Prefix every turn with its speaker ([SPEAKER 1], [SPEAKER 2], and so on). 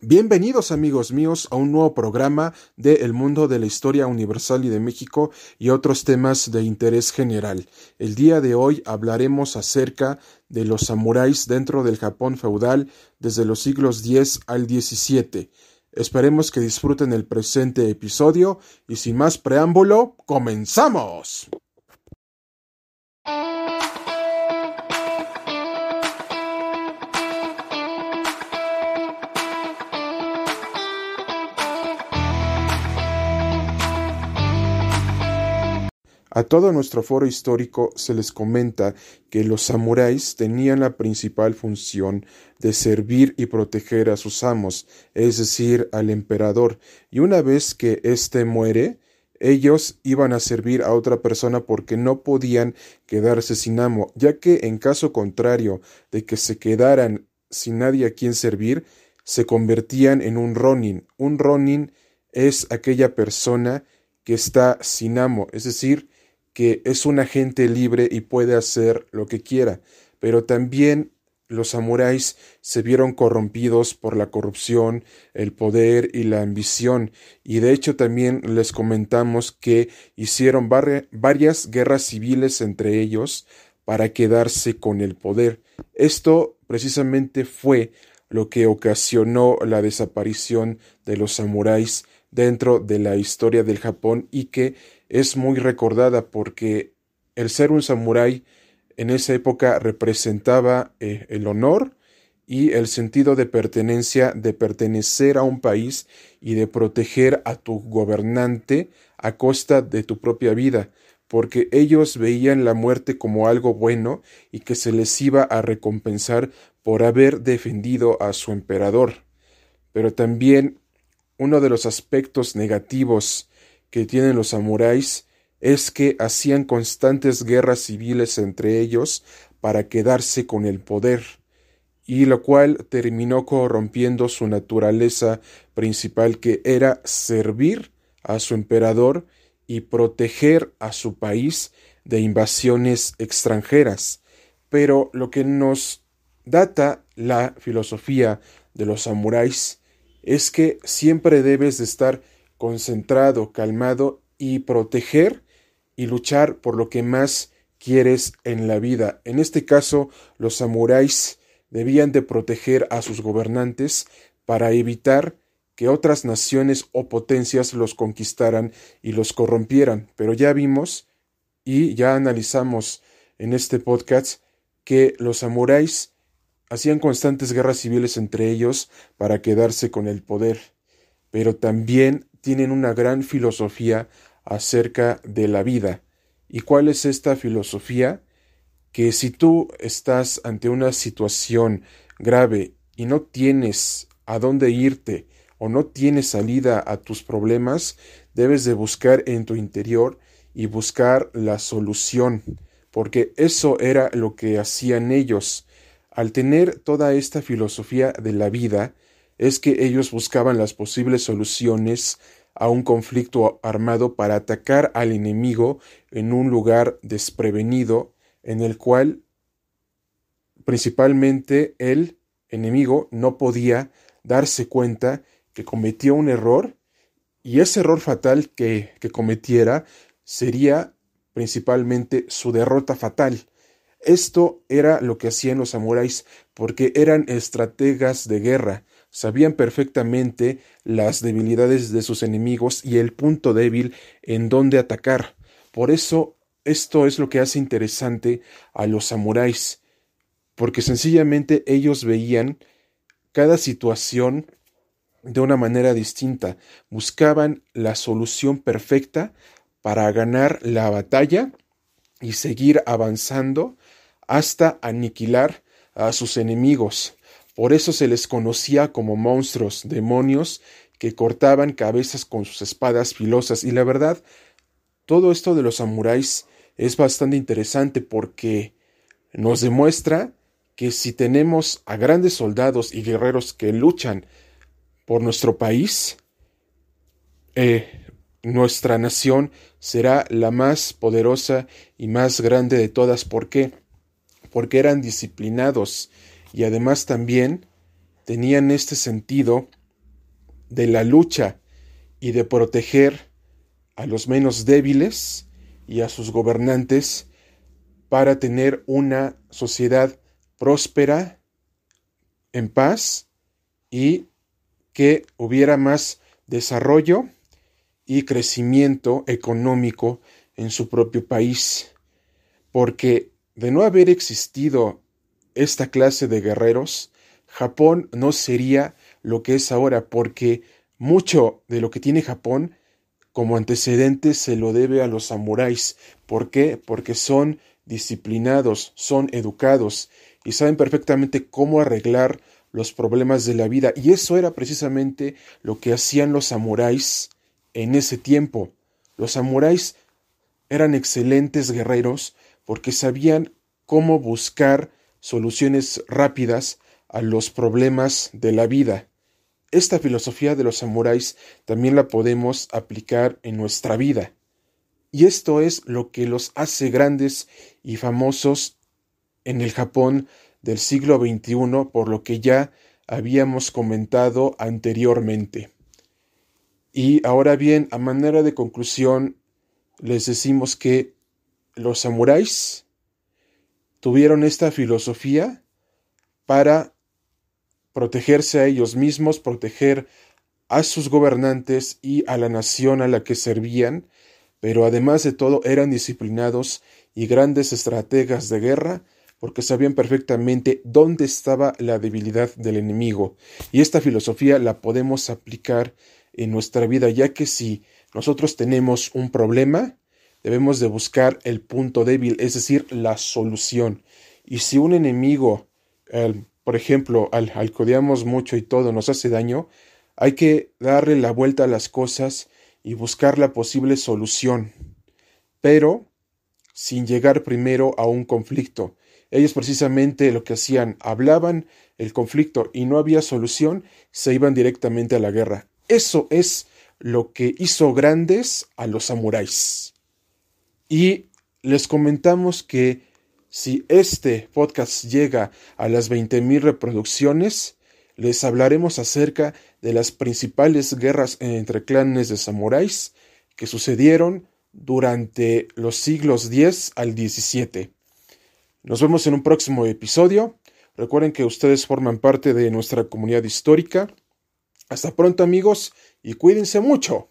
[SPEAKER 1] Bienvenidos amigos míos a un nuevo programa de El mundo de la historia universal y de México y otros temas de interés general. El día de hoy hablaremos acerca de los samuráis dentro del Japón feudal desde los siglos X al XVII. Esperemos que disfruten el presente episodio y sin más preámbulo, comenzamos. A todo nuestro foro histórico se les comenta que los samuráis tenían la principal función de servir y proteger a sus amos, es decir, al emperador, y una vez que éste muere, ellos iban a servir a otra persona porque no podían quedarse sin amo, ya que en caso contrario de que se quedaran sin nadie a quien servir, se convertían en un ronin. Un ronin es aquella persona que está sin amo, es decir, que es un agente libre y puede hacer lo que quiera, pero también los samuráis se vieron corrompidos por la corrupción, el poder y la ambición, y de hecho también les comentamos que hicieron varias guerras civiles entre ellos para quedarse con el poder. Esto precisamente fue lo que ocasionó la desaparición de los samuráis dentro de la historia del Japón y que es muy recordada porque el ser un samurái en esa época representaba eh, el honor y el sentido de pertenencia, de pertenecer a un país y de proteger a tu gobernante a costa de tu propia vida, porque ellos veían la muerte como algo bueno y que se les iba a recompensar por haber defendido a su emperador. Pero también uno de los aspectos negativos que tienen los samuráis es que hacían constantes guerras civiles entre ellos para quedarse con el poder, y lo cual terminó corrompiendo su naturaleza principal que era servir a su emperador y proteger a su país de invasiones extranjeras. Pero lo que nos data la filosofía de los samuráis es que siempre debes de estar concentrado, calmado y proteger y luchar por lo que más quieres en la vida. En este caso, los samuráis debían de proteger a sus gobernantes para evitar que otras naciones o potencias los conquistaran y los corrompieran. Pero ya vimos y ya analizamos en este podcast que los samuráis hacían constantes guerras civiles entre ellos para quedarse con el poder, pero también tienen una gran filosofía acerca de la vida. ¿Y cuál es esta filosofía? Que si tú estás ante una situación grave y no tienes a dónde irte o no tienes salida a tus problemas, debes de buscar en tu interior y buscar la solución, porque eso era lo que hacían ellos. Al tener toda esta filosofía de la vida, es que ellos buscaban las posibles soluciones a un conflicto armado para atacar al enemigo en un lugar desprevenido en el cual principalmente el enemigo no podía darse cuenta que cometió un error y ese error fatal que, que cometiera sería principalmente su derrota fatal. Esto era lo que hacían los samuráis porque eran estrategas de guerra, sabían perfectamente las debilidades de sus enemigos y el punto débil en donde atacar. Por eso esto es lo que hace interesante a los samuráis, porque sencillamente ellos veían cada situación de una manera distinta, buscaban la solución perfecta para ganar la batalla y seguir avanzando hasta aniquilar a sus enemigos. Por eso se les conocía como monstruos, demonios, que cortaban cabezas con sus espadas filosas. Y la verdad, todo esto de los samuráis es bastante interesante porque nos demuestra que si tenemos a grandes soldados y guerreros que luchan por nuestro país, eh, nuestra nación será la más poderosa y más grande de todas. ¿Por qué? Porque eran disciplinados, y además también tenían este sentido de la lucha y de proteger a los menos débiles y a sus gobernantes para tener una sociedad próspera, en paz y que hubiera más desarrollo y crecimiento económico en su propio país. Porque de no haber existido esta clase de guerreros, Japón no sería lo que es ahora, porque mucho de lo que tiene Japón como antecedente se lo debe a los samuráis. ¿Por qué? Porque son disciplinados, son educados y saben perfectamente cómo arreglar los problemas de la vida. Y eso era precisamente lo que hacían los samuráis en ese tiempo. Los samuráis eran excelentes guerreros porque sabían cómo buscar soluciones rápidas a los problemas de la vida. Esta filosofía de los samuráis también la podemos aplicar en nuestra vida. Y esto es lo que los hace grandes y famosos en el Japón del siglo XXI, por lo que ya habíamos comentado anteriormente. Y ahora bien, a manera de conclusión, les decimos que los samuráis tuvieron esta filosofía para protegerse a ellos mismos, proteger a sus gobernantes y a la nación a la que servían, pero además de todo eran disciplinados y grandes estrategas de guerra porque sabían perfectamente dónde estaba la debilidad del enemigo. Y esta filosofía la podemos aplicar en nuestra vida, ya que si nosotros tenemos un problema, debemos de buscar el punto débil, es decir, la solución. Y si un enemigo, por ejemplo, al, al mucho y todo nos hace daño, hay que darle la vuelta a las cosas y buscar la posible solución, pero sin llegar primero a un conflicto. Ellos precisamente lo que hacían, hablaban el conflicto y no había solución, se iban directamente a la guerra. Eso es lo que hizo grandes a los samuráis. Y les comentamos que si este podcast llega a las 20.000 reproducciones, les hablaremos acerca de las principales guerras entre clanes de samuráis que sucedieron durante los siglos X al XVII. Nos vemos en un próximo episodio. Recuerden que ustedes forman parte de nuestra comunidad histórica. Hasta pronto amigos y cuídense mucho.